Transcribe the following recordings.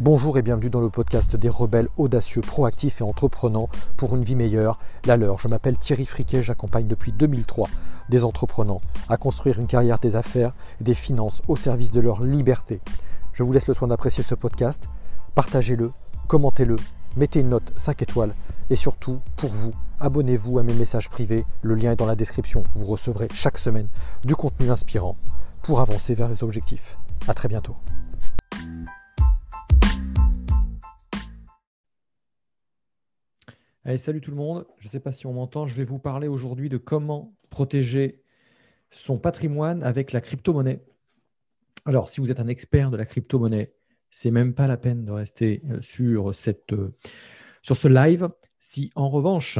Bonjour et bienvenue dans le podcast des rebelles audacieux, proactifs et entreprenants pour une vie meilleure, la leur. Je m'appelle Thierry Friquet, j'accompagne depuis 2003 des entrepreneurs à construire une carrière des affaires et des finances au service de leur liberté. Je vous laisse le soin d'apprécier ce podcast, partagez-le, commentez-le, mettez une note 5 étoiles et surtout, pour vous, abonnez-vous à mes messages privés, le lien est dans la description. Vous recevrez chaque semaine du contenu inspirant pour avancer vers les objectifs. A très bientôt. Allez, salut tout le monde. Je ne sais pas si on m'entend. Je vais vous parler aujourd'hui de comment protéger son patrimoine avec la crypto-monnaie. Alors, si vous êtes un expert de la crypto-monnaie, c'est même pas la peine de rester euh, sur, cette, euh, sur ce live. Si en revanche,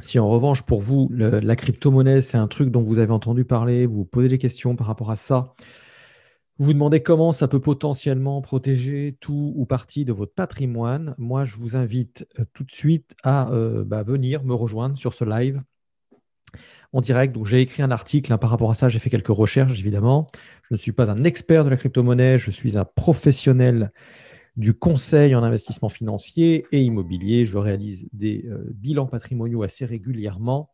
si en revanche pour vous, la crypto-monnaie, c'est un truc dont vous avez entendu parler, vous posez des questions par rapport à ça, vous vous demandez comment ça peut potentiellement protéger tout ou partie de votre patrimoine. Moi, je vous invite euh, tout de suite à euh, bah, venir me rejoindre sur ce live en direct. J'ai écrit un article hein, par rapport à ça. J'ai fait quelques recherches, évidemment. Je ne suis pas un expert de la crypto-monnaie. Je suis un professionnel du conseil en investissement financier et immobilier. Je réalise des euh, bilans patrimoniaux assez régulièrement.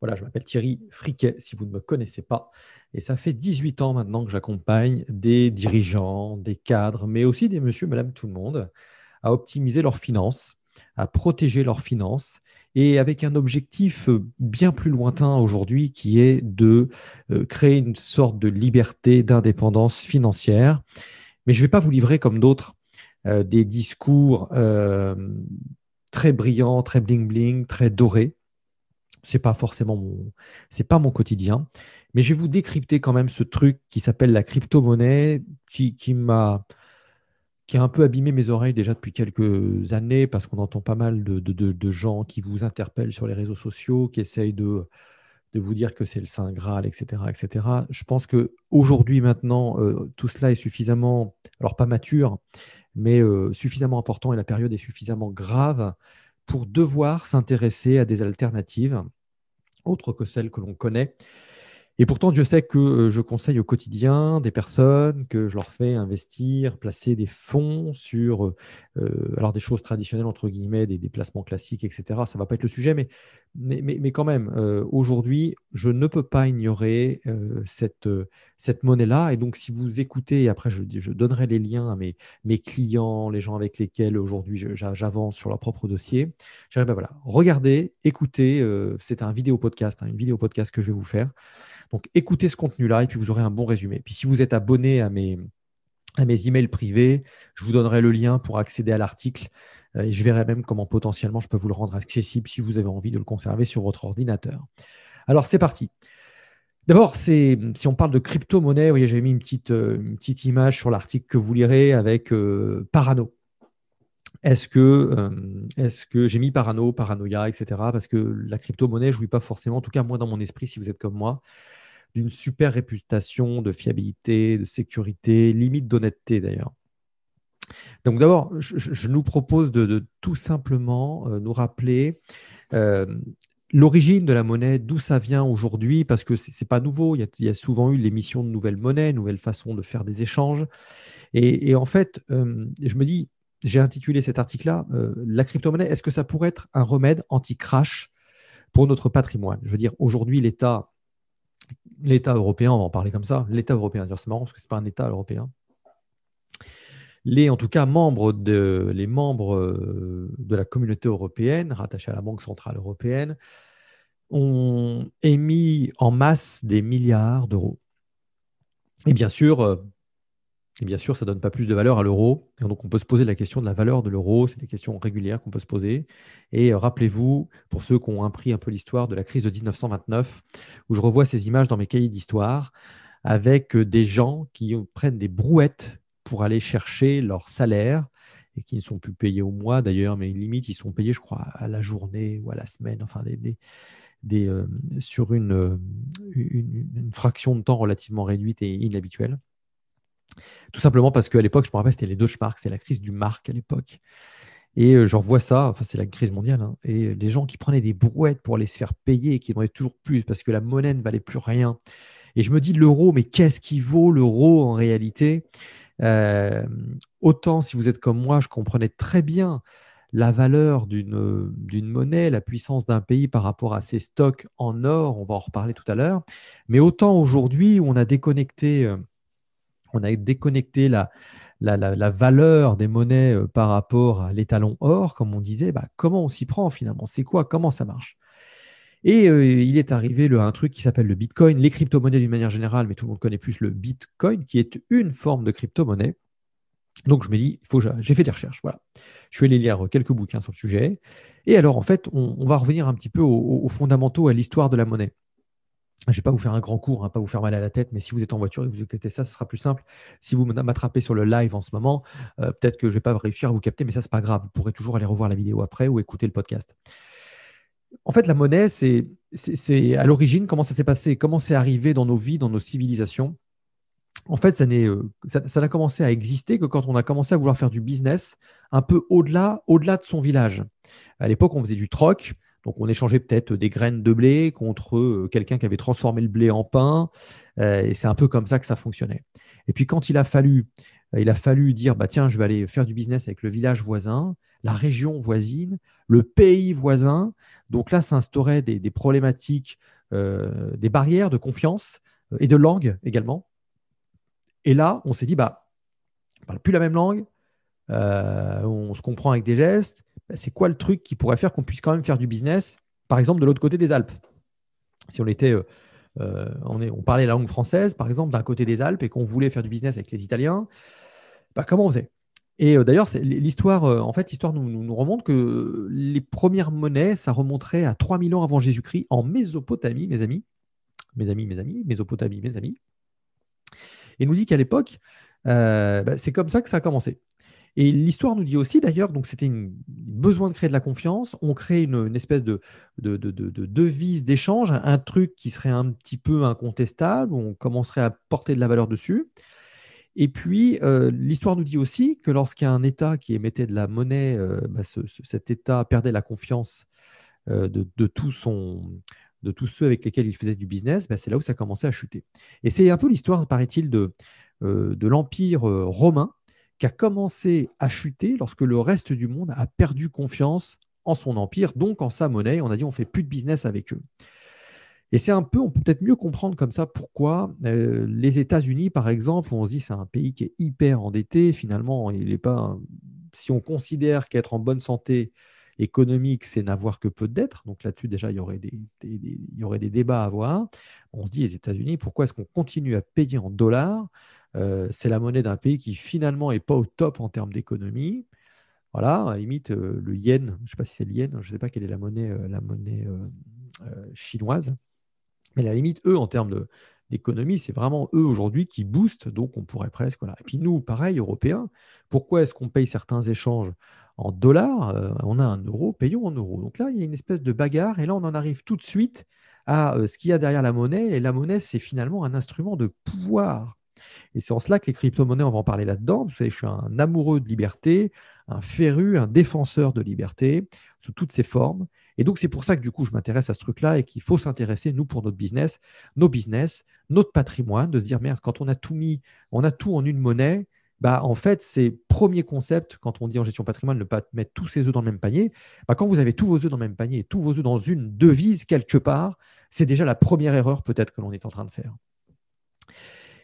Voilà, je m'appelle Thierry Friquet, si vous ne me connaissez pas. Et ça fait 18 ans maintenant que j'accompagne des dirigeants, des cadres, mais aussi des monsieur, madame, tout le monde, à optimiser leurs finances, à protéger leurs finances, et avec un objectif bien plus lointain aujourd'hui qui est de euh, créer une sorte de liberté, d'indépendance financière. Mais je ne vais pas vous livrer comme d'autres euh, des discours euh, très brillants, très bling-bling, très dorés. Ce n'est pas forcément mon, pas mon quotidien. Mais je vais vous décrypter quand même ce truc qui s'appelle la crypto-monnaie, qui, m'a qui a un peu abîmé mes oreilles déjà depuis quelques années, parce qu'on entend pas mal de, gens qui vous interpellent sur les réseaux sociaux, qui essayent de, de vous dire que c'est le Saint Graal, etc. etc. Je pense qu'aujourd'hui, maintenant, euh, tout cela est suffisamment, alors pas mature, mais euh, suffisamment important et la période est suffisamment grave pour devoir s'intéresser à des alternatives autres que celles que l'on connaît et pourtant, Dieu sait que euh, je conseille au quotidien des personnes, que je leur fais investir, placer des fonds sur euh, euh, alors des choses traditionnelles, entre guillemets, des déplacements classiques, etc. Ça ne va pas être le sujet, mais, mais, mais, quand même, aujourd'hui, je ne peux pas ignorer cette, cette monnaie-là. Et donc, si vous écoutez, et après, je, je donnerai les liens à mes, mes clients, les gens avec lesquels aujourd'hui j'avance sur leur propre dossier, je ben voilà, regardez, écoutez, c'est un vidéo podcast, hein, une vidéo podcast que je vais vous faire. Donc écoutez ce contenu-là et puis vous aurez un bon résumé. Puis si vous êtes abonné à mes, à mes emails privés, je vous donnerai le lien pour accéder à l'article euh, et je verrai même comment potentiellement je peux vous le rendre accessible si vous avez envie de le conserver sur votre ordinateur. Alors c'est parti. D'abord, si on parle de crypto-monnaie, voyez, j'avais mis une petite, euh, une petite image sur l'article que vous lirez avec euh, Parano. Est-ce que, que j'ai mis parano, paranoïa, etc. Parce que la crypto-monnaie ne jouit pas forcément, en tout cas moi dans mon esprit, si vous êtes comme moi, d'une super réputation de fiabilité, de sécurité, limite d'honnêteté d'ailleurs. Donc d'abord, je, nous propose de, tout simplement euh, nous rappeler euh, l'origine de la monnaie, d'où ça vient aujourd'hui, parce que ce n'est pas nouveau. Il y, a, souvent eu l'émission de nouvelles monnaies, nouvelles façons de faire des échanges. Et, en fait, euh, je me dis, j'ai intitulé cet article-là, La crypto-monnaie, est-ce que ça pourrait être un remède anti-crash pour notre patrimoine? Je veux dire, aujourd'hui, l'État l'État européen, on va en parler comme ça, l'État européen, c'est marrant parce que ce n'est pas un État européen. Les, en tout cas, membres de, les membres euh, de la communauté européenne, rattachés à la Banque centrale européenne, ont émis en masse des milliards d'euros. Et bien sûr, euh, et bien sûr, ça ne donne pas plus de valeur à l'euro. donc, on peut se poser la question de la valeur de l'euro. C'est des questions régulières qu'on peut se poser. Et euh, rappelez-vous, pour ceux qui ont appris un peu l'histoire de la crise de 1929, où je revois ces images dans mes cahiers d'histoire, avec euh, des gens qui prennent des brouettes pour aller chercher leur salaire et qui ne sont plus payés au mois d'ailleurs, mais limite, ils sont payés, je crois, à la journée ou à la semaine, enfin, des, euh, sur une fraction de temps relativement réduite et inhabituelle. Tout simplement parce qu'à l'époque, je me rappelle, c'était les Deutschmark, c'est la crise du marque à l'époque. Et euh, j'en vois ça, enfin c'est la crise mondiale, hein. et les gens qui prenaient des brouettes pour aller se faire payer et qui demandaient toujours plus parce que la monnaie ne valait plus rien. Et je me dis, l'euro, mais qu'est-ce qui vaut l'euro en réalité? Autant si vous êtes comme moi, je comprenais très bien la valeur d'une monnaie, la puissance d'un pays par rapport à ses stocks en or, on va en reparler tout à l'heure. Mais autant aujourd'hui, on a déconnecté, on a déconnecté la, valeur des monnaies euh, par rapport à l'étalon or, comme on disait, bah, comment on s'y prend finalement? C'est quoi? Comment ça marche? Et euh, il est arrivé le, un truc qui s'appelle le Bitcoin, les crypto-monnaies d'une manière générale, mais tout le monde connaît plus le Bitcoin, qui est une forme de crypto-monnaie. Donc je me dis, j'ai fait des recherches. Voilà. Je suis allé lire quelques bouquins sur le sujet. Et alors, en fait, on, va revenir un petit peu aux fondamentaux, à l'histoire de la monnaie. Je ne vais pas vous faire un grand cours, hein, pas vous faire mal à la tête, mais si vous êtes en voiture et que vous écoutez ça, ce sera plus simple. Si vous m'attrapez sur le live en ce moment, euh, peut-être que je ne vais pas réussir à vous capter, mais ça, ce n'est pas grave. Vous pourrez toujours aller revoir la vidéo après ou écouter le podcast. En fait, la monnaie, c'est à l'origine comment ça s'est passé, comment c'est arrivé dans nos vies, dans nos civilisations. En fait, ça euh, n'a commencé à exister que quand on a commencé à vouloir faire du business un peu au-delà au -delà de son village. À l'époque, on faisait du troc. Donc on échangeait peut-être des graines de blé contre euh, quelqu'un qui avait transformé le blé en pain. Euh, et c'est un peu comme ça que ça fonctionnait. Et puis quand il a fallu, euh, il a fallu dire bah tiens, je vais aller faire du business avec le village voisin, la région voisine, le pays voisin. Donc là, s'instaurait des, des problématiques, des barrières de confiance et de langue également. Et là, on s'est dit bah, on parle plus la même langue, on se comprend avec des gestes c'est quoi le truc qui pourrait faire qu'on puisse quand même faire du business, par exemple, de l'autre côté des Alpes? Si on était. Euh, euh, on, parlait la langue française, par exemple, d'un côté des Alpes et qu'on voulait faire du business avec les Italiens, bah, comment on faisait? Et euh, d'ailleurs, l'histoire, en fait, nous, remonte que les premières monnaies, ça remonterait à 3000 ans avant Jésus-Christ en Mésopotamie, mes amis. Mes amis, mes amis, Mésopotamie, mes amis. Et nous dit qu'à l'époque, bah, c'est comme ça que ça a commencé. Et l'histoire nous dit aussi, d'ailleurs, donc c'était un besoin de créer de la confiance. On crée une, espèce de, de, devise d'échange, un, truc qui serait un petit peu incontestable, on commencerait à porter de la valeur dessus. Et puis, euh, l'histoire nous dit aussi que lorsqu'il y a un État qui émettait de la monnaie, euh, bah, cet État perdait la confiance euh, de, tous ceux avec lesquels il faisait du business, bah, c'est là où ça commençait à chuter. Et c'est un peu l'histoire, paraît-il, de l'Empire romain qui a commencé à chuter lorsque le reste du monde a perdu confiance en son empire, donc en sa monnaie. On a dit on fait plus de business avec eux. Et c'est un peu, on peut peut-être mieux comprendre comme ça pourquoi euh, les États-Unis, par exemple, on se dit c'est un pays qui est hyper endetté. Finalement, il n'est pas. Si on considère qu'être en bonne santé économique, c'est n'avoir que peu de. Donc là-dessus, déjà, il y, aurait des, débats à avoir. On se dit, les États-Unis, pourquoi est-ce qu'on continue à payer en dollars? Euh, c'est la monnaie d'un pays qui finalement n'est pas au top en termes d'économie. Voilà, à la limite, euh, le yen, je ne sais pas si c'est le yen, je ne sais pas quelle est la monnaie, euh, la monnaie chinoise. Mais à la limite, eux, en termes d'économie, c'est vraiment eux aujourd'hui qui boostent, donc on pourrait presque. Voilà. Et puis nous, pareil, Européens, pourquoi est-ce qu'on paye certains échanges en dollars On a un euro, payons en euros. Donc là, il y a une espèce de bagarre, et là, on en arrive tout de suite à ce qu'il y a derrière la monnaie. Et la monnaie, c'est finalement un instrument de pouvoir. Et c'est en cela que les crypto-monnaies, on va en parler là-dedans. Vous savez, je suis un amoureux de liberté, un féru, un défenseur de liberté, sous toutes ses formes. Et donc, c'est pour ça que du coup, je m'intéresse à ce truc-là et qu'il faut s'intéresser, nous, pour notre business, nos business, notre patrimoine, de se dire, merde, quand on a tout mis, on a tout en une monnaie, bah, en fait, c'est premier concept, quand on dit en gestion patrimoine, ne pas mettre tous ses œufs dans le même panier. Bah, quand vous avez tous vos œufs dans le même panier tous vos œufs dans une devise quelque part, c'est déjà la première erreur peut-être que l'on est en train de faire.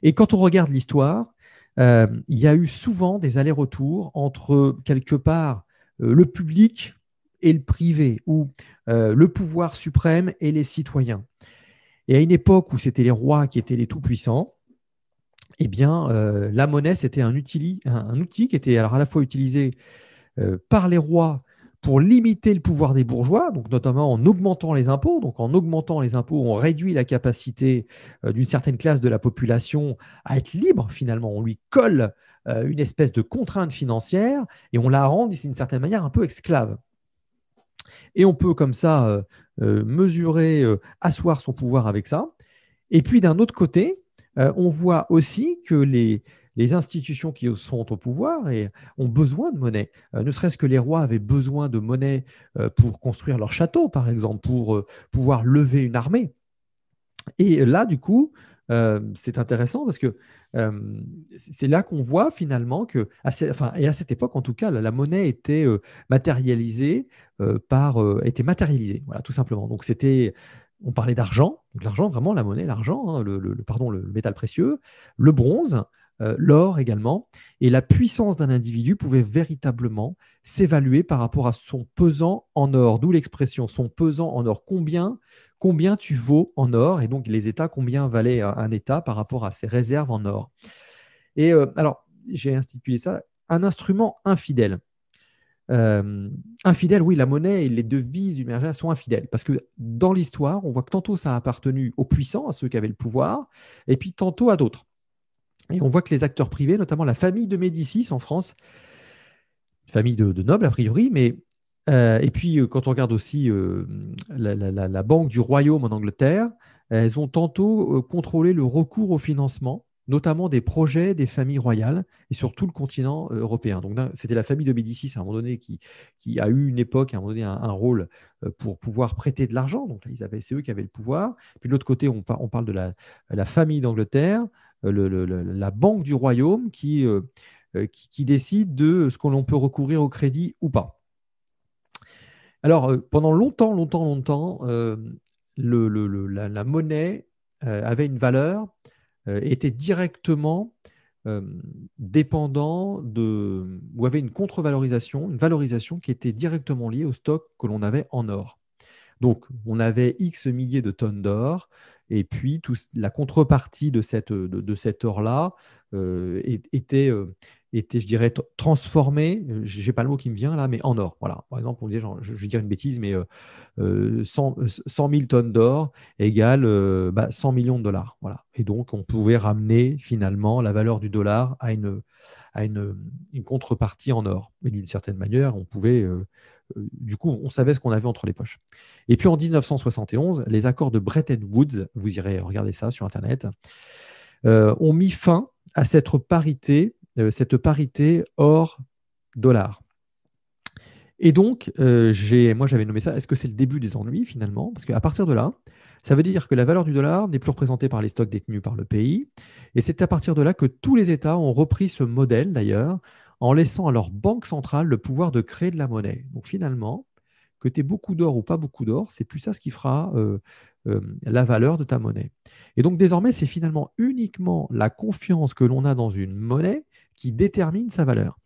Et quand on regarde l'histoire, euh, il y a eu souvent des allers-retours entre quelque part euh, le public et le privé, ou euh, le pouvoir suprême et les citoyens. Et à une époque où c'était les rois qui étaient les tout-puissants, eh bien, la monnaie, c'était un, un, outil qui était alors à la fois utilisé par les rois pour limiter le pouvoir des bourgeois, donc notamment en augmentant les impôts. Donc en augmentant les impôts, on réduit la capacité euh, d'une certaine classe de la population à être libre finalement. On lui colle euh, une espèce de contrainte financière et on la rend d'une certaine manière un peu esclave. Et on peut comme ça euh, mesurer, asseoir son pouvoir avec ça. Et puis d'un autre côté, on voit aussi que les, institutions qui sont au pouvoir et ont besoin de monnaie. Euh, ne serait-ce que les rois avaient besoin de monnaie euh, pour construire leur château, par exemple, pour euh, pouvoir lever une armée. Et là, du coup, euh, c'est intéressant parce que euh, c'est là qu'on voit finalement que, enfin, et à cette époque en tout cas, la, monnaie était euh, matérialisée par, était matérialisée, voilà, tout simplement. Donc c'était, on parlait d'argent, donc l'argent vraiment la monnaie, l'argent, hein, le, pardon, le métal précieux, le bronze, l'or également, et la puissance d'un individu pouvait véritablement s'évaluer par rapport à son pesant en or, d'où l'expression son pesant en or. Combien combien tu vaux en or, et donc les États, combien valait un, État par rapport à ses réserves en or. Et euh, alors, j'ai institué ça, un instrument infidèle. Euh, infidèle, oui, la monnaie et les devises du sont infidèles. Parce que dans l'histoire, on voit que tantôt ça a appartenu aux puissants, à ceux qui avaient le pouvoir, et puis tantôt à d'autres. Et on voit que les acteurs privés, notamment la famille de Médicis en France, famille de, de nobles a priori, mais euh, et puis, euh, quand on regarde aussi euh, la, Banque du Royaume en Angleterre, elles ont tantôt contrôlé le recours au financement, notamment des projets des familles royales et sur tout le continent européen. Donc, c'était la famille de Médicis à un moment donné qui, a eu une époque, à un moment donné, un, rôle pour pouvoir prêter de l'argent. Donc, c'est eux qui avaient le pouvoir. Puis de l'autre côté, on, parle de la, famille d'Angleterre, la Banque du Royaume qui, qui décide de ce qu'on peut recourir au crédit ou pas. Alors, euh, pendant longtemps, longtemps, longtemps, euh, la, monnaie euh, avait une valeur, était directement dépendant de, ou avait une contre-valorisation, une valorisation qui était directement liée au stock que l'on avait en or. Donc, on avait X milliers de tonnes d'or, et puis la contrepartie de, cet or-là était, était, je dirais, transformé, euh, je n'ai pas le mot qui me vient là, mais en or. Voilà. Par exemple, on dit, je, vais dire une bêtise, mais 100, 100, 000 tonnes d'or égale 100 euh, bah, millions de dollars. Voilà. Et donc, on pouvait ramener finalement la valeur du dollar à une, à une, contrepartie en or. Et d'une certaine manière, on pouvait, euh, du coup, on savait ce qu'on avait entre les poches. Et puis en 1971, les accords de Bretton Woods, vous irez regarder ça sur Internet, ont mis fin à cette parité cette parité or-dollar. Et donc, euh, moi j'avais nommé ça, est-ce que c'est le début des ennuis finalement? Parce qu'à partir de là, ça veut dire que la valeur du dollar n'est plus représentée par les stocks détenus par le pays. Et c'est à partir de là que tous les États ont repris ce modèle d'ailleurs, en laissant à leur banque centrale le pouvoir de créer de la monnaie. Donc finalement, que tu aies beaucoup d'or ou pas beaucoup d'or, c'est plus ça ce qui fera euh, la valeur de ta monnaie. Et donc désormais, c'est finalement uniquement la confiance que l'on a dans une monnaie qui détermine sa valeur.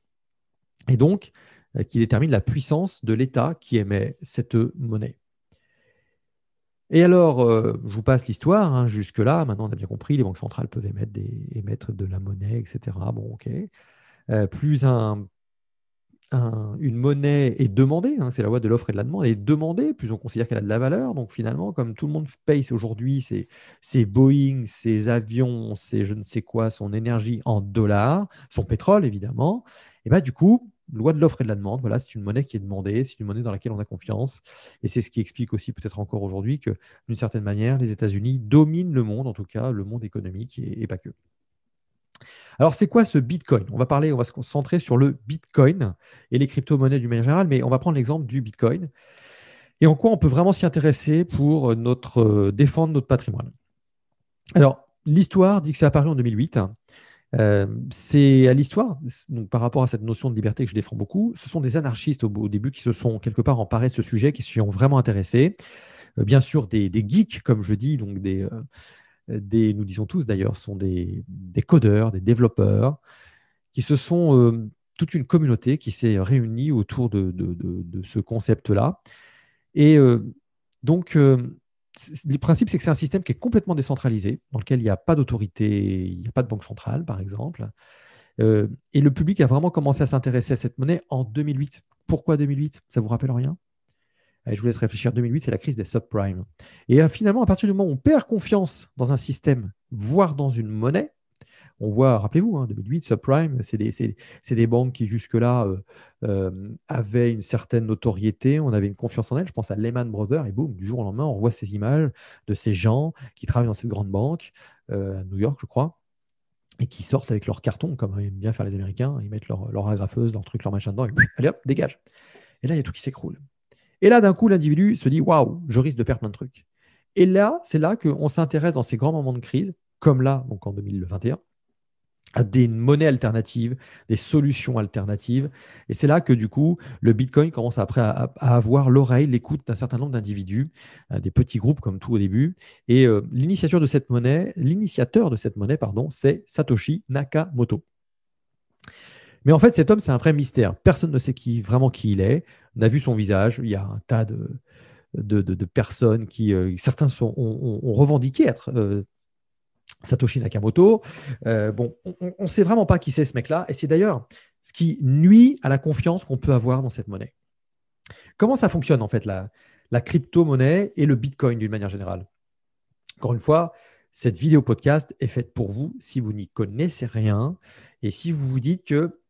Et donc, euh, qui détermine la puissance de l'État qui émet cette monnaie. Et alors, euh, je vous passe l'histoire, hein, jusque-là, maintenant on a bien compris, les banques centrales peuvent émettre, de la monnaie, etc. Bon, ok. Euh, plus un, une monnaie est demandée, hein, c'est la loi de l'offre et de la demande, est demandée, plus on considère qu'elle a de la valeur. Donc finalement, comme tout le monde paye aujourd'hui ses, Boeing, ses avions, ses je ne sais quoi, son énergie en dollars, son pétrole évidemment, et bien du coup, loi de l'offre et de la demande, voilà, c'est une monnaie qui est demandée, c'est une monnaie dans laquelle on a confiance. Et c'est ce qui explique aussi peut-être encore aujourd'hui que d'une certaine manière, les États-Unis dominent le monde, en tout cas le monde économique et pas que. Alors, c'est quoi ce Bitcoin? On va parler, on va se concentrer sur le Bitcoin et les crypto-monnaies du manière générale, mais on va prendre l'exemple du Bitcoin et en quoi on peut vraiment s'y intéresser pour notre, euh, défendre notre patrimoine? Alors, l'histoire dit que c'est apparu en 2008. Euh, c'est à l'histoire, par rapport à cette notion de liberté que je défends beaucoup, ce sont des anarchistes au, début qui se sont quelque part emparés de ce sujet, qui s'y ont vraiment intéressés. Euh, bien sûr, des, geeks, comme je dis, donc des, des, nous disons tous d'ailleurs, sont des, codeurs, des développeurs, qui se sont euh, toute une communauté qui s'est réunie autour de, ce concept-là. Et euh, donc, euh, le principe, c'est que c'est un système qui est complètement décentralisé, dans lequel il n'y a pas d'autorité, il n'y a pas de banque centrale, par exemple. et le public a vraiment commencé à s'intéresser à cette monnaie en 2008. Pourquoi 2008 Ça vous rappelle rien? Je vous laisse réfléchir. 2008, c'est la crise des subprimes. Et euh, finalement, à partir du moment où on perd confiance dans un système, voire dans une monnaie, on voit, rappelez-vous, hein, 2008, subprime, c'est des, banques qui jusque-là euh, euh, avaient une certaine notoriété, on avait une confiance en elles. Je pense à Lehman Brothers, et boum, du jour au lendemain, on voit ces images de ces gens qui travaillent dans cette grande banque, à New York, je crois, et qui sortent avec leur carton, comme aiment bien faire les Américains. Ils mettent leur, leur agrafeuse, leur truc, leur machin dedans, et allez hop, dégage. Et là, il y a tout qui s'écroule. Et là, d'un coup, l'individu se dit Waouh, je risque de perdre plein de trucs. Et là, c'est là qu'on s'intéresse dans ces grands moments de crise comme là, donc en 2021 à des monnaies alternatives, des solutions alternatives. Et c'est là que du coup, le Bitcoin commence après à, avoir l'oreille, l'écoute d'un certain nombre d'individus, euh, des petits groupes comme tout au début. Et euh, l'initiateur de cette monnaie, l'initiateur de cette monnaie, pardon, c'est Satoshi Nakamoto. Mais en fait, cet homme, c'est un vrai mystère. Personne ne sait vraiment qui il est. On a vu son visage. Il y a un tas de, personnes qui, euh, certains sont, ont, revendiqué être Satoshi Nakamoto. Euh, bon, on ne sait vraiment pas qui c'est ce mec-là, et c'est d'ailleurs ce qui nuit à la confiance qu'on peut avoir dans cette monnaie. Comment ça fonctionne en fait la, la crypto-monnaie et le Bitcoin d'une manière générale? Encore une fois, cette vidéo podcast est faite pour vous si vous n'y connaissez rien et si vous vous dites que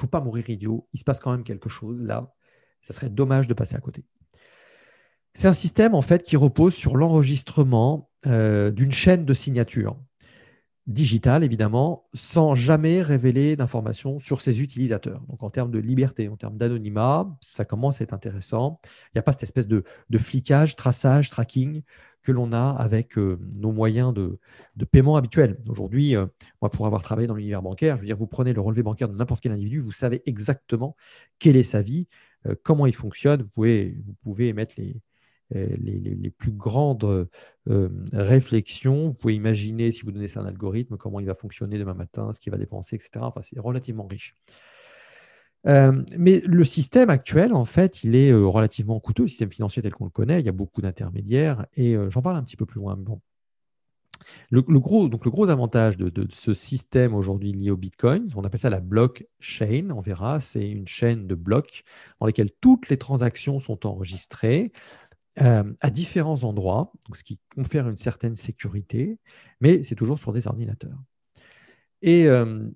faut pas mourir idiot, il se passe quand même quelque chose là, ça serait dommage de passer à côté. C'est un système en fait qui repose sur l'enregistrement euh, d'une chaîne de signature digitale, évidemment, sans jamais révéler d'informations sur ses utilisateurs. Donc en termes de liberté, en termes d'anonymat, ça commence à être intéressant. Il n'y a pas cette espèce de, flicage, traçage, tracking que l'on a avec euh, nos moyens de, paiement habituels. Aujourd'hui, euh, moi, pour avoir travaillé dans l'univers bancaire, je veux dire, vous prenez le relevé bancaire de n'importe quel individu, vous savez exactement quelle est sa vie, comment il fonctionne, vous pouvez, vous pouvez les, euh, les, plus grandes euh, réflexions. Vous pouvez imaginer, si vous donnez ça un algorithme, comment il va fonctionner demain matin, ce qu'il va dépenser, etc. Enfin, c'est relativement riche. Euh, mais le système actuel, en fait, il est relativement coûteux, le système financier tel qu'on le connaît. Il y a beaucoup d'intermédiaires et j'en parle un petit peu plus loin. Bon. Le, gros, donc le gros avantage de, ce système aujourd'hui lié au Bitcoin, on appelle ça la blockchain, on verra, c'est une chaîne de blocs dans lesquels toutes les transactions sont enregistrées. Euh, à différents endroits, ce qui confère une certaine sécurité, mais c'est toujours sur des ordinateurs. Et euh,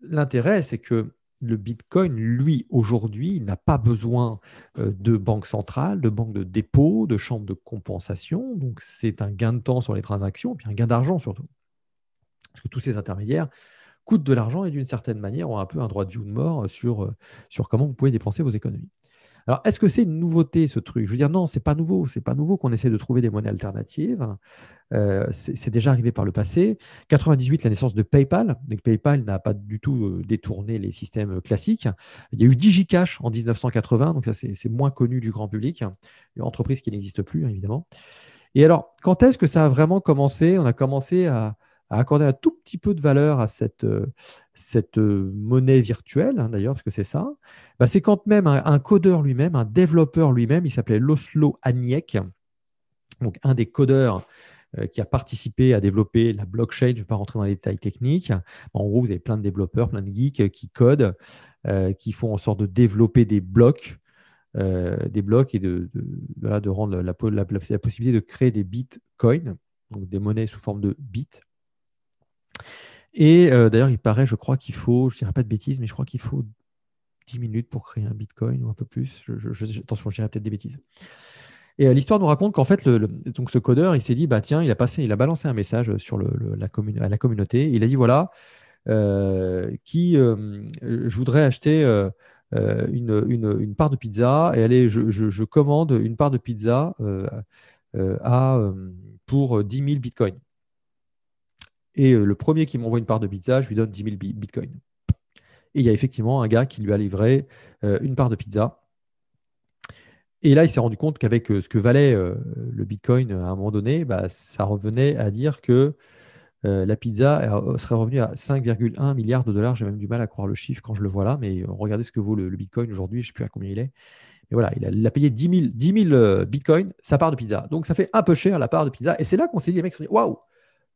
l'intérêt, c'est que le Bitcoin, lui, aujourd'hui, n'a pas besoin euh, de banque centrale, de banque de dépôt, de chambre de compensation. Donc, c'est un gain de temps sur les transactions, puis un gain d'argent surtout. Parce que tous ces intermédiaires coûtent de l'argent et d'une certaine manière ont un peu un droit de vie ou de mort sur, sur comment vous pouvez dépenser vos économies. Alors, est-ce que c'est une nouveauté ce truc? Je veux dire, non, c'est pas nouveau. C'est pas nouveau qu'on essaie de trouver des monnaies alternatives. Euh, c'est déjà arrivé par le passé. 98, la naissance de PayPal. Donc, PayPal n'a pas du tout euh, détourné les systèmes classiques. Il y a eu DigiCash en 1980, donc ça c'est moins connu du grand public. Une entreprise qui n'existe plus, hein, évidemment. Et alors, quand est-ce que ça a vraiment commencé? On a commencé à, à accorder un tout petit peu de valeur à cette, euh, cette euh, monnaie virtuelle, hein, d'ailleurs, parce que c'est ça, bah, c'est quand même un, codeur lui-même, un développeur lui-même, il s'appelait Loslo Aniek, donc un des codeurs euh, qui a participé à développer la blockchain. Je ne vais pas rentrer dans les détails techniques. En gros, vous avez plein de développeurs, plein de geeks qui codent, qui font en sorte de développer des blocs. des blocs et de, de, rendre la, la, possibilité de créer des bitcoins, donc des monnaies sous forme de bits. Et euh, d'ailleurs, il paraît, je crois qu'il faut, je ne dirais pas de bêtises, mais je crois qu'il faut 10 minutes pour créer un bitcoin ou un peu plus. Attention, je dirais peut-être des bêtises. Et euh, l'histoire nous raconte qu'en fait, donc ce codeur, il s'est dit, bah tiens, il a passé, il a balancé un message sur la à la communauté. Il a dit voilà, euh, qui, je voudrais acheter une, une, part de pizza et allez, je, je, commande une part de pizza à, pour 10 000 bitcoins. Et euh, le premier qui m'envoie une part de pizza, je lui donne 10 000 bitcoins. Et il y a effectivement un gars qui lui a livré euh, une part de pizza. Et là, il s'est rendu compte qu'avec euh, ce que valait le bitcoin à un moment donné, bah, ça revenait à dire que la pizza serait revenue à 5,1 milliards de dollars. J'ai même du mal à croire le chiffre quand je le vois là, mais regardez ce que vaut le, bitcoin aujourd'hui, je ne sais plus à combien il est. Et voilà, il a, payé 10 000, bitcoins sa part de pizza. Donc ça fait un peu cher la part de pizza. Et c'est là qu'on s'est dit, les mecs sont dit, waouh,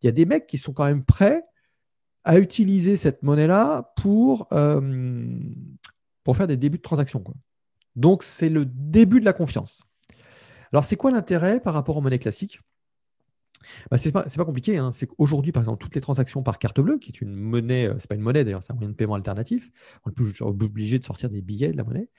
il y a des mecs qui sont quand même prêts à utiliser cette monnaie-là pour, euh, pour faire des débuts de transaction. Donc, c'est le début de la confiance. Alors, c'est quoi l'intérêt par rapport aux monnaies classiques? Bah, Ce n'est pas, compliqué. Hein. C'est qu'aujourd'hui, par exemple, toutes les transactions par carte bleue, qui est une monnaie, euh, ce n'est pas une monnaie d'ailleurs, c'est un moyen de paiement alternatif, on est plus obligé de sortir des billets de la monnaie.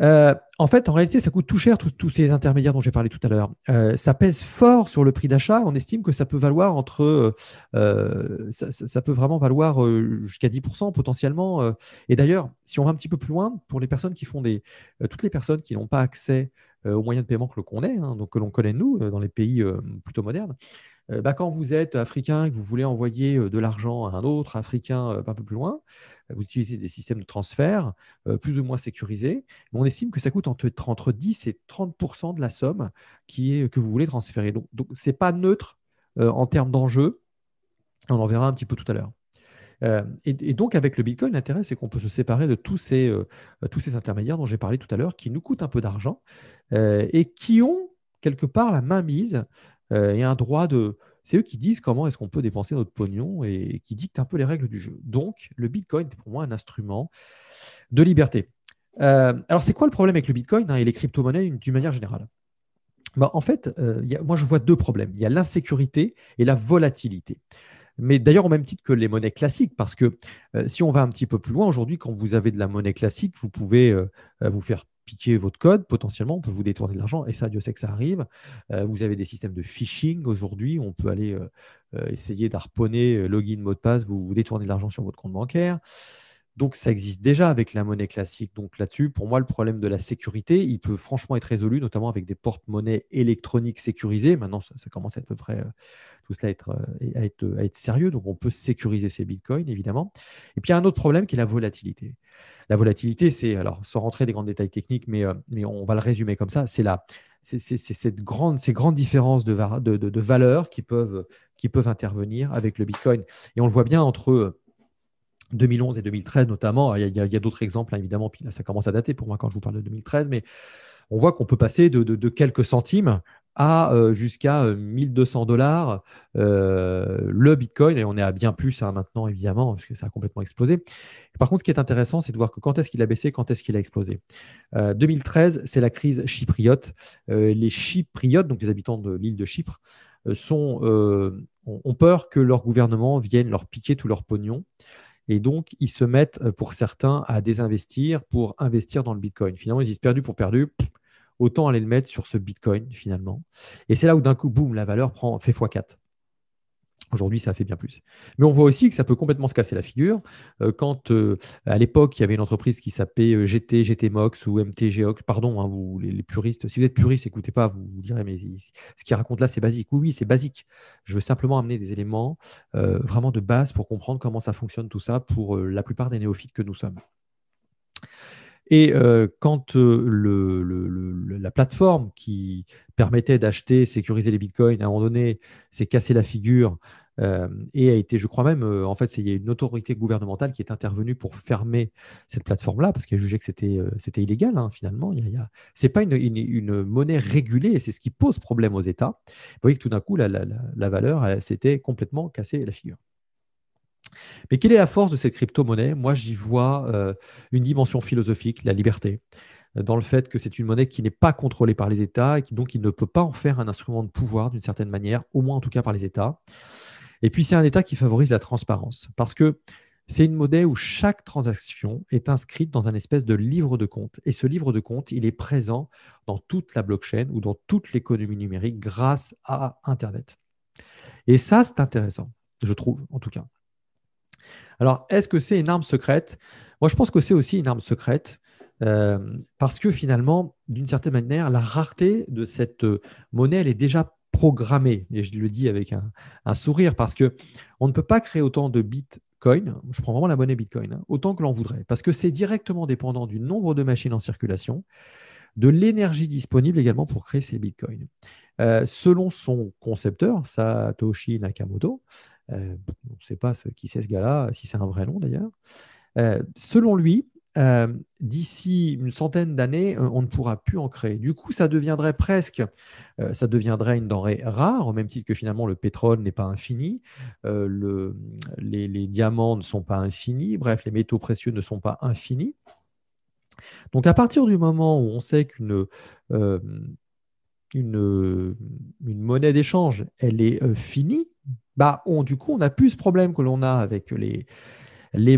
Euh, en fait, en réalité, ça coûte tout cher, tous ces intermédiaires dont j'ai parlé tout à l'heure. Euh, ça pèse fort sur le prix d'achat. On estime que ça peut valoir entre, euh, ça, peut vraiment valoir jusqu'à 10% potentiellement. Et d'ailleurs, si on va un petit peu plus loin, pour les personnes qui font des, toutes les personnes qui n'ont pas accès aux moyens de paiement que l'on connaît, hein, donc que l'on connaît nous dans les pays plutôt modernes, bah, quand vous êtes africain et que vous voulez envoyer de l'argent à un autre africain un peu plus loin, vous utilisez des systèmes de transfert plus ou moins sécurisés. on estime que ça coûte entre, entre 10 et 30% de la somme qui est, que vous voulez transférer. Donc, ce n'est pas neutre en termes d'enjeu. On en verra un petit peu tout à l'heure. Euh, et, donc, avec le Bitcoin, l'intérêt, c'est qu'on peut se séparer de tous ces, euh, tous ces intermédiaires dont j'ai parlé tout à l'heure, qui nous coûtent un peu d'argent euh, et qui ont quelque part la main mise et un droit de. C'est eux qui disent comment est-ce qu'on peut dépenser notre pognon et, qui dictent un peu les règles du jeu. Donc, le Bitcoin est pour moi un instrument de liberté. alors, c'est quoi le problème avec le Bitcoin hein, et les crypto-monnaies d'une manière générale? Bah, En fait, moi, je vois deux problèmes. Il y a l'insécurité et la volatilité mais d'ailleurs au même titre que les monnaies classiques, parce que euh, si on va un petit peu plus loin, aujourd'hui, quand vous avez de la monnaie classique, vous pouvez euh, euh, vous faire piquer votre code, potentiellement, on peut vous détourner de l'argent, et ça, Dieu sait que ça arrive. vous avez des systèmes de phishing aujourd'hui, on peut aller essayer d'harponner login, mot de passe, vous, vous détourner de l'argent sur votre compte bancaire. Donc ça existe déjà avec la monnaie classique. Donc là-dessus, pour moi, le problème de la sécurité, il peut franchement être résolu, notamment avec des porte-monnaies électroniques sécurisées. Maintenant, ça, commence à être à peu près euh, tout cela être, euh, à, être, à être sérieux. Donc on peut sécuriser ces bitcoins, évidemment. Et puis il y a un autre problème qui est la volatilité. La volatilité, c'est, alors sans rentrer des grands détails techniques, mais, euh, mais on va le résumer comme ça, c'est la, c'est cette grande, ces grandes différences de, de, de, de valeurs qui peuvent, qui peuvent intervenir avec le Bitcoin. Et on le voit bien entre 2011 et 2013 notamment. Il y a, d'autres exemples, hein, évidemment, puis là, ça commence à dater pour moi quand je vous parle de 2013, mais on voit qu'on peut passer de, quelques centimes à euh, jusqu'à 1200 euh, dollars euh, le Bitcoin, et on est à bien plus hein, maintenant, évidemment, parce que ça a complètement explosé. Par contre, ce qui est intéressant, c'est de voir que quand est-ce qu'il a baissé, quand est-ce qu'il a explosé. 2013, c'est la crise chypriote. les Chypriotes, donc les habitants de l'île de Chypre, ont peur que leur gouvernement vienne leur piquer tout leur pognon. Et donc, ils se mettent, euh, pour certains, à désinvestir pour investir dans le Bitcoin. Finalement, ils disent perdu pour perdu, autant aller le mettre sur ce Bitcoin, finalement. Et c'est là où d'un coup, boum, la valeur prend, fait x4. Aujourd'hui, ça fait bien plus. Mais on voit aussi que ça peut complètement se casser la figure. Euh, quand euh, à l'époque, il y avait une entreprise qui s'appelait euh, GT, GTMOX ou MTGOX, pardon, hein, vous, les, puristes, si vous êtes puriste, écoutez pas, vous, vous direz, mais ce qu'il raconte là, c'est basique. Oui, oui, c'est basique. Je veux simplement amener des éléments vraiment de base pour comprendre comment ça fonctionne tout ça pour la plupart des néophytes que nous sommes. Et quand la plateforme qui permettait d'acheter, sécuriser les bitcoins, à un moment donné, s'est cassé la figure et a été, je crois même, en fait, il y a une autorité gouvernementale qui est intervenue pour fermer cette plateforme-là parce qu'elle jugeait que c'était c'était illégal, hein, finalement. Ce n'est pas une, une, monnaie régulée c'est ce qui pose problème aux États. Vous voyez que tout d'un coup, la, la, la valeur s'était complètement cassée la figure. Mais quelle est la force de cette crypto-monnaie? Moi, j'y vois euh, une dimension philosophique, la liberté, euh, dans le fait que c'est une monnaie qui n'est pas contrôlée par les États et qui donc il ne peut pas en faire un instrument de pouvoir d'une certaine manière, au moins en tout cas par les États. Et puis c'est un État qui favorise la transparence parce que c'est une monnaie où chaque transaction est inscrite dans un espèce de livre de compte. Et ce livre de compte, il est présent dans toute la blockchain ou dans toute l'économie numérique grâce à Internet. Et ça, c'est intéressant, je trouve, en tout cas. Alors, est-ce que c'est une arme secrète? Moi, je pense que c'est aussi une arme secrète. Euh, parce que finalement, d'une certaine manière, la rareté de cette euh, monnaie, elle est déjà programmée. Et je le dis avec un, sourire, parce que on ne peut pas créer autant de bitcoin, je prends vraiment la monnaie bitcoin, hein, autant que l'on voudrait, parce que c'est directement dépendant du nombre de machines en circulation, de l'énergie disponible également pour créer ces bitcoins. Euh, selon son concepteur, Satoshi Nakamoto, euh, on ne sait pas qui c'est ce gars-là, si c'est un vrai nom d'ailleurs. Euh, selon lui, d'ici une centaine d'années, on ne pourra plus en créer. Du coup, ça deviendrait presque, ça deviendrait une denrée rare, au même titre que finalement le pétrole n'est pas infini, les, diamants ne sont pas infinis, bref, les métaux précieux ne sont pas infinis. Donc à partir du moment où on sait qu'une une, monnaie d'échange, elle est finie, bah, on, du coup, on n'a plus ce problème que l'on a avec les,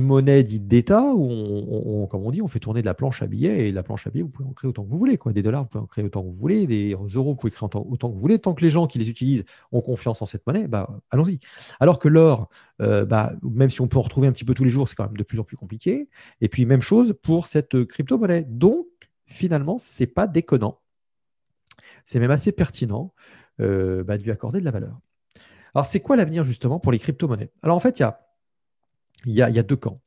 monnaies dites d'État, où, on, comme on dit, on fait tourner de la planche à billets, et la planche à billets, vous pouvez en créer autant que vous voulez. Quoi. Des dollars, vous pouvez en créer autant que vous voulez, des euros, vous pouvez créer autant, que vous voulez. Tant que les gens qui les utilisent ont confiance en cette monnaie, bah, allons-y. Alors que l'or, euh, bah, même si on peut en retrouver un petit peu tous les jours, c'est quand même de plus en plus compliqué. Et puis, même chose pour cette crypto-monnaie. Donc, finalement, ce n'est pas déconnant. C'est même assez pertinent euh, bah, de lui accorder de la valeur. Alors, c'est quoi l'avenir justement pour les crypto-monnaies? Alors, en fait, il y a, deux camps.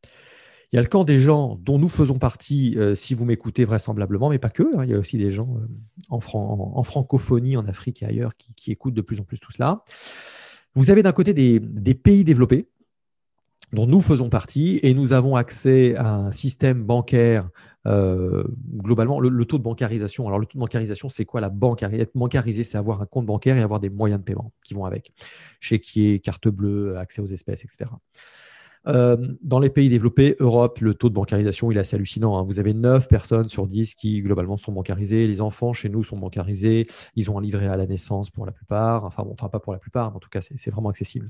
Il y a le camp des gens dont nous faisons partie, euh, si vous m'écoutez vraisemblablement, mais pas que. Hein. il y a aussi des gens euh, en, francophonie, en Afrique et ailleurs, qui, écoutent de plus en plus tout cela. Vous avez d'un côté des, pays développés, dont nous faisons partie, et nous avons accès à un système bancaire, euh, globalement, le, taux de bancarisation. Alors, le taux de bancarisation, c'est quoi la bancarisation Être bancarisé, c'est avoir un compte bancaire et avoir des moyens de paiement qui vont avec. Chéquier, carte bleue, accès aux espèces, etc. Euh, dans les pays développés, Europe, le taux de bancarisation il est assez hallucinant. Hein. Vous avez 9 personnes sur 10 qui globalement sont bancarisées. Les enfants chez nous sont bancarisés. Ils ont un livret à la naissance pour la plupart. Enfin, bon, enfin pas pour la plupart, mais en tout cas, c'est vraiment accessible.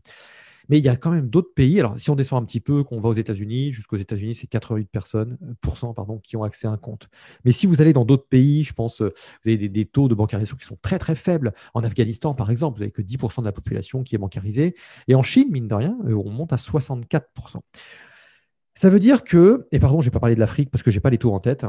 Mais il y a quand même d'autres pays. Alors, si on descend un petit peu, qu'on va aux États-Unis, jusqu'aux États-Unis, c'est 88 personnes, pardon, qui ont accès à un compte. Mais si vous allez dans d'autres pays, je pense, euh, vous avez des, taux de bancarisation qui sont très très faibles. En Afghanistan, par exemple, vous n'avez que 10% de la population qui est bancarisée. Et en Chine, mine de rien, euh, on monte à 64%. Ça veut dire que, et pardon, je n'ai pas parlé de l'Afrique parce que je n'ai pas les taux en tête,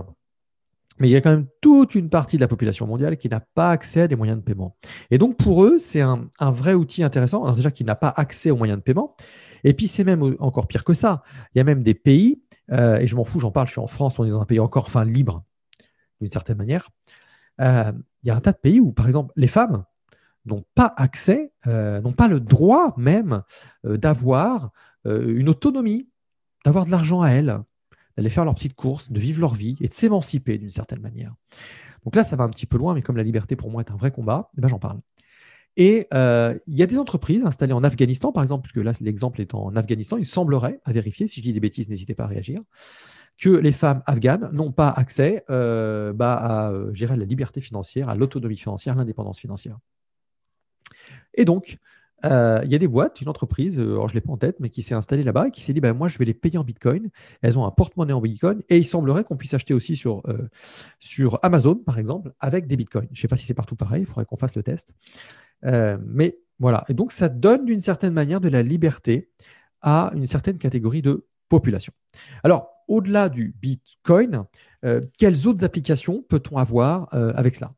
mais il y a quand même toute une partie de la population mondiale qui n'a pas accès à des moyens de paiement. Et donc pour eux, c'est un, vrai outil intéressant. Déjà qui n'a pas accès aux moyens de paiement. Et puis c'est même encore pire que ça. Il y a même des pays, euh, et je m'en fous, j'en parle, je suis en France, on est dans un pays encore enfin libre, d'une certaine manière. Euh, il y a un tas de pays où, par exemple, les femmes n'ont pas accès, euh, n'ont pas le droit même d'avoir une autonomie, d'avoir de l'argent à elles d'aller faire leurs petites courses, de vivre leur vie et de s'émanciper d'une certaine manière. Donc là, ça va un petit peu loin, mais comme la liberté pour moi est un vrai combat, eh ben, j'en parle. Et euh, il y a des entreprises installées en Afghanistan, par exemple, puisque là, l'exemple est en Afghanistan, il semblerait, à vérifier, si je dis des bêtises, n'hésitez pas à réagir, que les femmes afghanes n'ont pas accès euh, bah, à euh, gérer la liberté financière, à l'autonomie financière, l'indépendance financière. Et donc, euh, il y a des boîtes, une entreprise, euh, alors je ne l'ai pas en tête, mais qui s'est installée là-bas et qui s'est dit bah, moi, je vais les payer en bitcoin. Elles ont un porte-monnaie en bitcoin et il semblerait qu'on puisse acheter aussi sur, euh, sur Amazon, par exemple, avec des bitcoins. Je ne sais pas si c'est partout pareil, il faudrait qu'on fasse le test. mais voilà. Et donc, ça donne d'une certaine manière de la liberté à une certaine catégorie de population. Alors, au-delà du bitcoin, quelles autres applications peut-on avoir avec cela?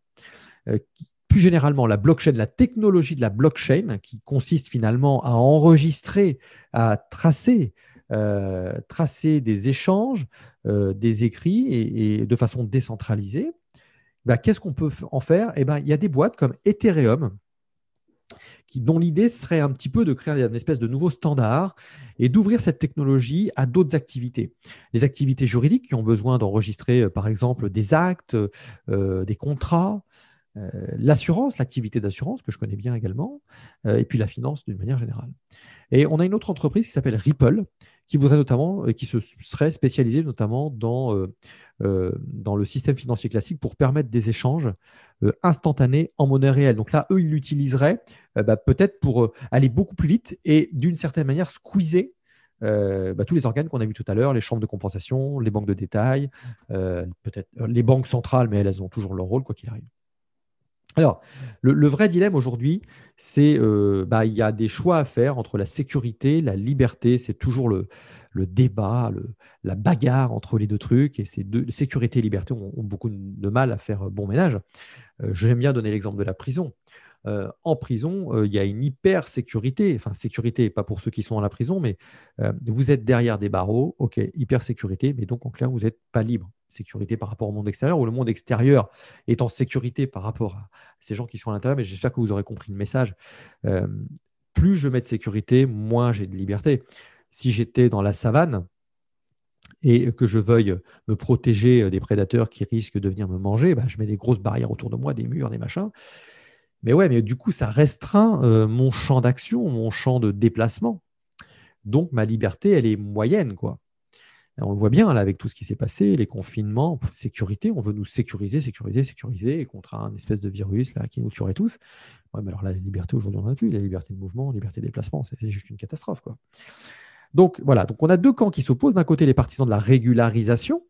Plus généralement la blockchain, la technologie de la blockchain, qui consiste finalement à enregistrer, à tracer, euh, tracer des échanges, euh, des écrits et, de façon décentralisée, bah, qu'est-ce qu'on peut en faire? Eh ben, Il y a des boîtes comme Ethereum, dont l'idée serait un petit peu de créer une espèce de nouveau standard et d'ouvrir cette technologie à d'autres activités. Les activités juridiques qui ont besoin d'enregistrer, euh, par exemple, des actes, des contrats, euh, l'assurance, l'activité d'assurance, que je connais bien également, euh, et puis la finance d'une manière générale. Et on a une autre entreprise qui s'appelle Ripple, qui voudrait notamment, euh, qui se serait spécialisée notamment dans, le système financier classique pour permettre des échanges instantanés en monnaie réelle. Donc là, eux, ils l'utiliseraient bah, peut-être pour aller beaucoup plus vite et d'une certaine manière squeezer bah, tous les organes qu'on a vus tout à l'heure, les chambres de compensation, les banques de détail, peut-être les banques centrales, mais elles ont toujours leur rôle, quoi qu'il arrive. Alors, le, vrai dilemme aujourd'hui, c'est euh, bah, il y a des choix à faire entre la sécurité, la liberté. C'est toujours le, débat, la bagarre entre les deux trucs. Et ces deux, sécurité et liberté ont, beaucoup de mal à faire bon ménage. Euh, J'aime bien donner l'exemple de la prison. Euh, en prison, euh, il y a une hyper sécurité. Enfin, sécurité, pas pour ceux qui sont dans la prison, mais vous êtes derrière des barreaux. OK, hyper sécurité, mais donc en clair, vous n'êtes pas libre sécurité par rapport au monde extérieur ou le monde extérieur est en sécurité par rapport à ces gens qui sont à l'intérieur. Mais j'espère que vous aurez compris le message. Euh, plus je mets de sécurité, moins j'ai de liberté. Si j'étais dans la savane et que je veuille me protéger des prédateurs qui risquent de venir me manger, bah, je mets des grosses barrières autour de moi, des murs, des machins. Mais ouais, mais du coup, ça restreint euh, mon champ d'action, mon champ de déplacement. Donc, ma liberté, elle est moyenne, quoi. On le voit bien avec tout ce qui s'est passé, les confinements, sécurité, on veut nous sécuriser, sécuriser, sécuriser contre un espèce de virus là qui nous tuerait tous. Alors la liberté aujourd'hui on a vu, la liberté de mouvement, la liberté de déplacement, c'est juste une catastrophe quoi. Donc voilà, donc on a deux camps qui s'opposent. D'un côté les partisans de la régularisation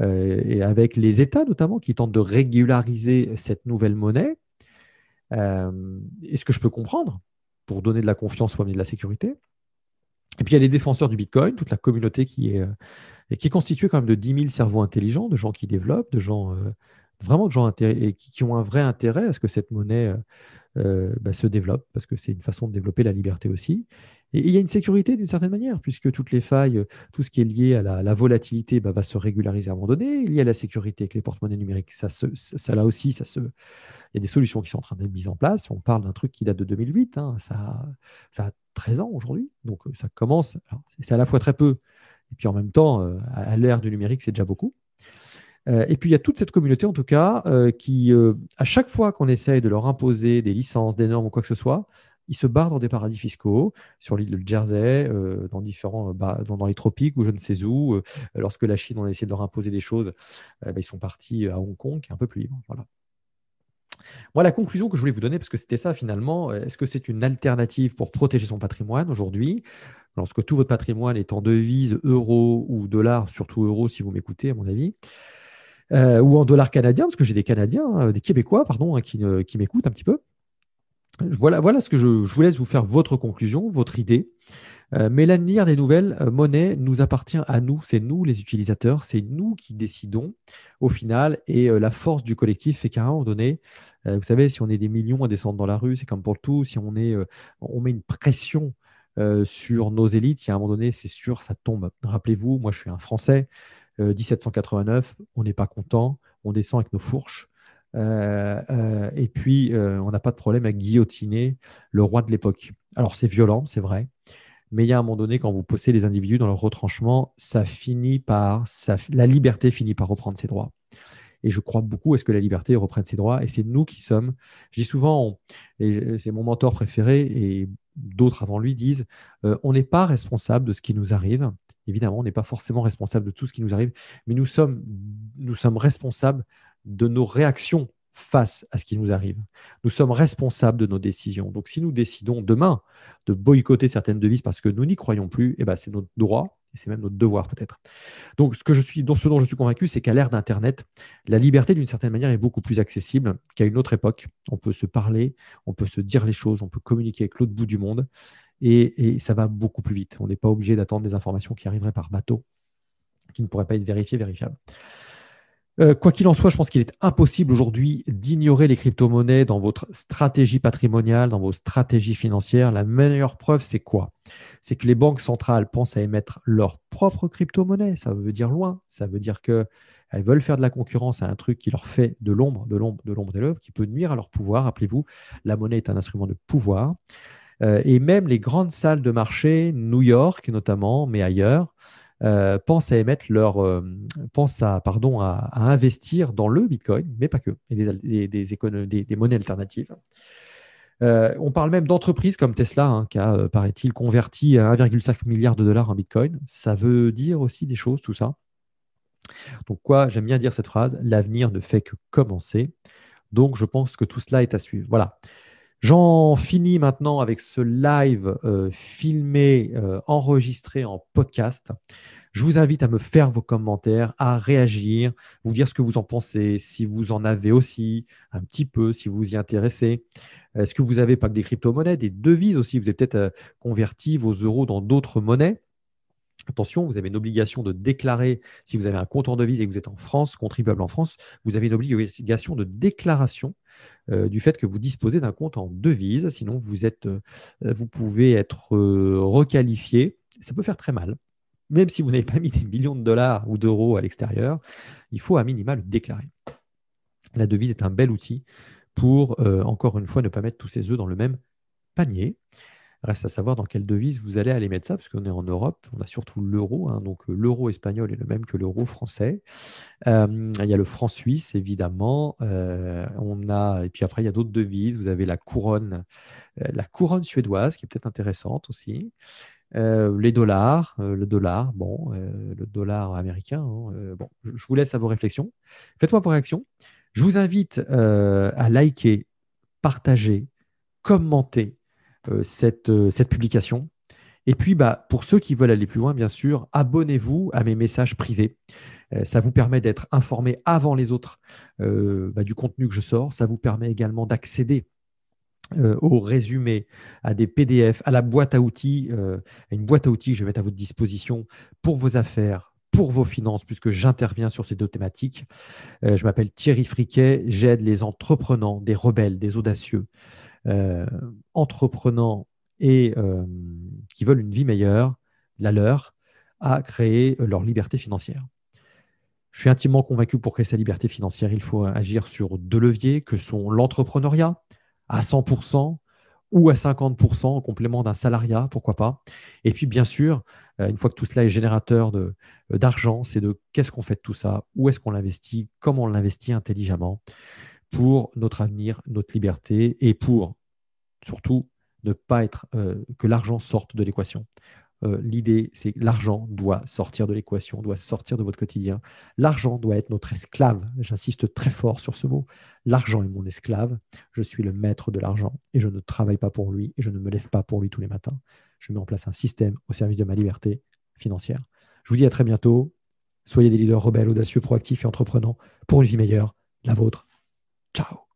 euh, et avec les États notamment qui tentent de régulariser cette nouvelle monnaie. Euh, est-ce que je peux comprendre pour donner de la confiance ou amener de la sécurité et puis il y a les défenseurs du Bitcoin, toute la communauté qui est, euh, constituée quand même de 10 000 cerveaux intelligents, de gens qui développent, de gens euh, vraiment de gens qui, qui, ont un vrai intérêt à ce que cette monnaie bah, se développe, parce que c'est une façon de développer la liberté aussi. Et il y a une sécurité d'une certaine manière, puisque toutes les failles, tout ce qui est lié à la, volatilité bah, va se régulariser à un moment donné. Il y a la sécurité avec les porte-monnaies numériques. Ça, ça, là aussi, ça se... il y a des solutions qui sont en train d'être mises en place. On parle d'un truc qui date de 2008. Hein. Ça, ça a 13 ans aujourd'hui. Donc ça commence. C'est à la fois très peu, et puis en même temps, euh, à l'ère du numérique, c'est déjà beaucoup. Euh, et puis il y a toute cette communauté, en tout cas, euh, qui, à chaque fois qu'on essaye de leur imposer des licences, des normes ou quoi que ce soit, ils se barrent dans des paradis fiscaux, sur l'île de Jersey, dans, différents, bah, dans, les tropiques ou je ne sais où. lorsque la Chine, on a essayé de leur imposer des choses, bah, ils sont partis à Hong Kong, qui est un peu plus libre. Voilà. Moi, la conclusion que je voulais vous donner, parce que c'était ça finalement, est-ce que c'est une alternative pour protéger son patrimoine aujourd'hui? Lorsque tout votre patrimoine est en devise, euros ou dollars, surtout euros si vous m'écoutez, à mon avis, euh, ou en dollars canadiens, parce que j'ai des Canadiens, des Québécois, pardon, hein, qui m'écoutent un petit peu. Voilà, ce que je, vous laisse vous faire votre conclusion, votre idée. Euh, mais l'avenir des nouvelles euh, monnaies nous appartient à nous, c'est nous les utilisateurs, c'est nous qui décidons au final. Et euh, la force du collectif fait qu'à un moment donné, vous savez, si on est des millions à descendre dans la rue, c'est comme pour tout. Si on, est, on met une pression sur nos élites, il y a un moment donné, c'est sûr, ça tombe. Rappelez-vous, moi je suis un Français, 1789, on n'est pas content, on descend avec nos fourches. Et puis, on n'a pas de problème à guillotiner le roi de l'époque. Alors, c'est violent, c'est vrai, mais il y a un moment donné, quand vous posez les individus dans leur retranchement, ça finit par, la liberté finit par reprendre ses droits. Et je crois beaucoup à ce que la liberté reprenne ses droits. Et c'est nous qui sommes. Je dis souvent, c'est mon mentor préféré, et d'autres avant lui disent, euh, on n'est pas responsable de ce qui nous arrive. Évidemment, on n'est pas forcément responsable de tout ce qui nous arrive, mais nous sommes, nous sommes responsables de nos réactions face à ce qui nous arrive. Nous sommes responsables de nos décisions. Donc si nous décidons demain de boycotter certaines devises parce que nous n'y croyons plus, eh ben, c'est notre droit et c'est même notre devoir peut-être. Donc ce, que je suis, dont je suis convaincu, c'est qu'à l'ère d'Internet, la liberté d'une certaine manière est beaucoup plus accessible qu'à une autre époque. On peut se parler, on peut se dire les choses, on peut communiquer avec l'autre bout du monde et ça va beaucoup plus vite. On n'est pas obligé d'attendre des informations qui arriveraient par bateau, qui ne pourraient pas être vérifiées, vérifiables. Euh, quoi qu'il en soit, je pense qu'il est impossible aujourd'hui d'ignorer les crypto-monnaies dans votre stratégie patrimoniale, dans vos stratégies financières. La meilleure preuve, c'est quoi? C'est que les banques centrales pensent à émettre leur propre crypto-monnaie. Ça veut dire loin. Ça veut dire qu'elles veulent faire de la concurrence à un truc qui leur fait de l'ombre, de l'ombre, de l'ombre et l'œuvre, qui peut nuire à leur pouvoir. Rappelez-vous, la monnaie est un instrument de pouvoir. Euh, et même les grandes salles de marché, New York notamment, mais ailleurs, euh, pensent à émettre leur, euh, à, pardon, à, investir dans le Bitcoin, mais pas que, et des, des, des, monnaies alternatives. Euh, on parle même d'entreprises comme Tesla, hein, qui a, paraît-il, converti 1,5 milliard de dollars en Bitcoin. Ça veut dire aussi des choses, tout ça. Donc, quoi, j'aime bien dire cette phrase, l'avenir ne fait que commencer. Donc, je pense que tout cela est à suivre. Voilà. J'en finis maintenant avec ce live euh, filmé, euh, enregistré en podcast. Je vous invite à me faire vos commentaires, à réagir, vous dire ce que vous en pensez, si vous en avez aussi un petit peu, si vous y intéressez. Est-ce que vous avez pas que des crypto-monnaies, des devises aussi? Vous avez peut-être euh, converti vos euros dans d'autres monnaies. Attention, vous avez une obligation de déclarer, si vous avez un compte en devise et que vous êtes en France, contribuable en France, vous avez une obligation de déclaration euh, du fait que vous disposez d'un compte en devise. Sinon, vous, êtes, euh, vous pouvez être euh, requalifié. Ça peut faire très mal. Même si vous n'avez pas mis des millions de dollars ou d'euros à l'extérieur, il faut à minima le déclarer. La devise est un bel outil pour, encore une fois, ne pas mettre tous ses œufs dans le même panier. Reste à savoir dans quelle devise vous allez aller mettre ça, parce qu'on est en Europe, on a surtout l'euro, hein, donc euh, l'euro espagnol est le même que l'euro français. Euh, il y a le franc suisse, évidemment. Euh, on a, et puis après, il y a d'autres devises. Vous avez la couronne, la couronne suédoise, qui est peut-être intéressante aussi. les dollars, le dollar, bon, le dollar américain. Hein, bon, je vous laisse à vos réflexions. Faites-moi vos réactions. Je vous invite à liker, partager, commenter cette, euh, cette publication. Et puis, bah, pour ceux qui veulent aller plus loin, bien sûr, abonnez-vous à mes messages privés. Euh, ça vous permet d'être informé avant les autres bah, du contenu que je sors. Ça vous permet également d'accéder au résumé, à des PDF, à la boîte à outils, une boîte à outils que je vais mettre à votre disposition pour vos affaires, pour vos finances, puisque j'interviens sur ces deux thématiques. je m'appelle Thierry Friquet, j'aide les entrepreneurs, des rebelles, des audacieux, euh, entreprenants et euh, qui veulent une vie meilleure, la leur, à créer leur liberté financière. Je suis intimement convaincu pour créer sa liberté financière, il faut agir sur deux leviers que sont l'entrepreneuriat à 100% ou à 50% en complément d'un salariat, pourquoi pas. Et puis bien sûr, euh, une fois que tout cela est générateur d'argent, c'est de qu'est-ce qu'on fait de tout ça, où est-ce qu'on l'investit, comment on l'investit intelligemment pour notre avenir, notre liberté et pour surtout ne pas être euh, que l'argent sorte de l'équation. Euh, l'idée, c'est que l'argent doit sortir de l'équation, doit sortir de votre quotidien. L'argent doit être notre esclave. J'insiste très fort sur ce mot. L'argent est mon esclave. Je suis le maître de l'argent et je ne travaille pas pour lui et je ne me lève pas pour lui tous les matins. Je mets en place un système au service de ma liberté financière. Je vous dis à très bientôt. Soyez des leaders rebelles, audacieux, proactifs et entreprenants pour une vie meilleure, la vôtre. Ciao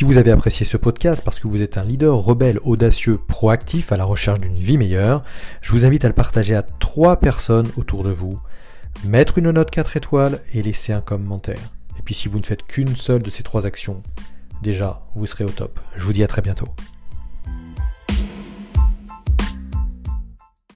Si vous avez apprécié ce podcast parce que vous êtes un leader rebelle, audacieux, proactif à la recherche d'une vie meilleure, je vous invite à le partager à trois personnes autour de vous, mettre une note 4 étoiles et laisser un commentaire. Et puis si vous ne faites qu'une seule de ces trois actions, déjà, vous serez au top. Je vous dis à très bientôt.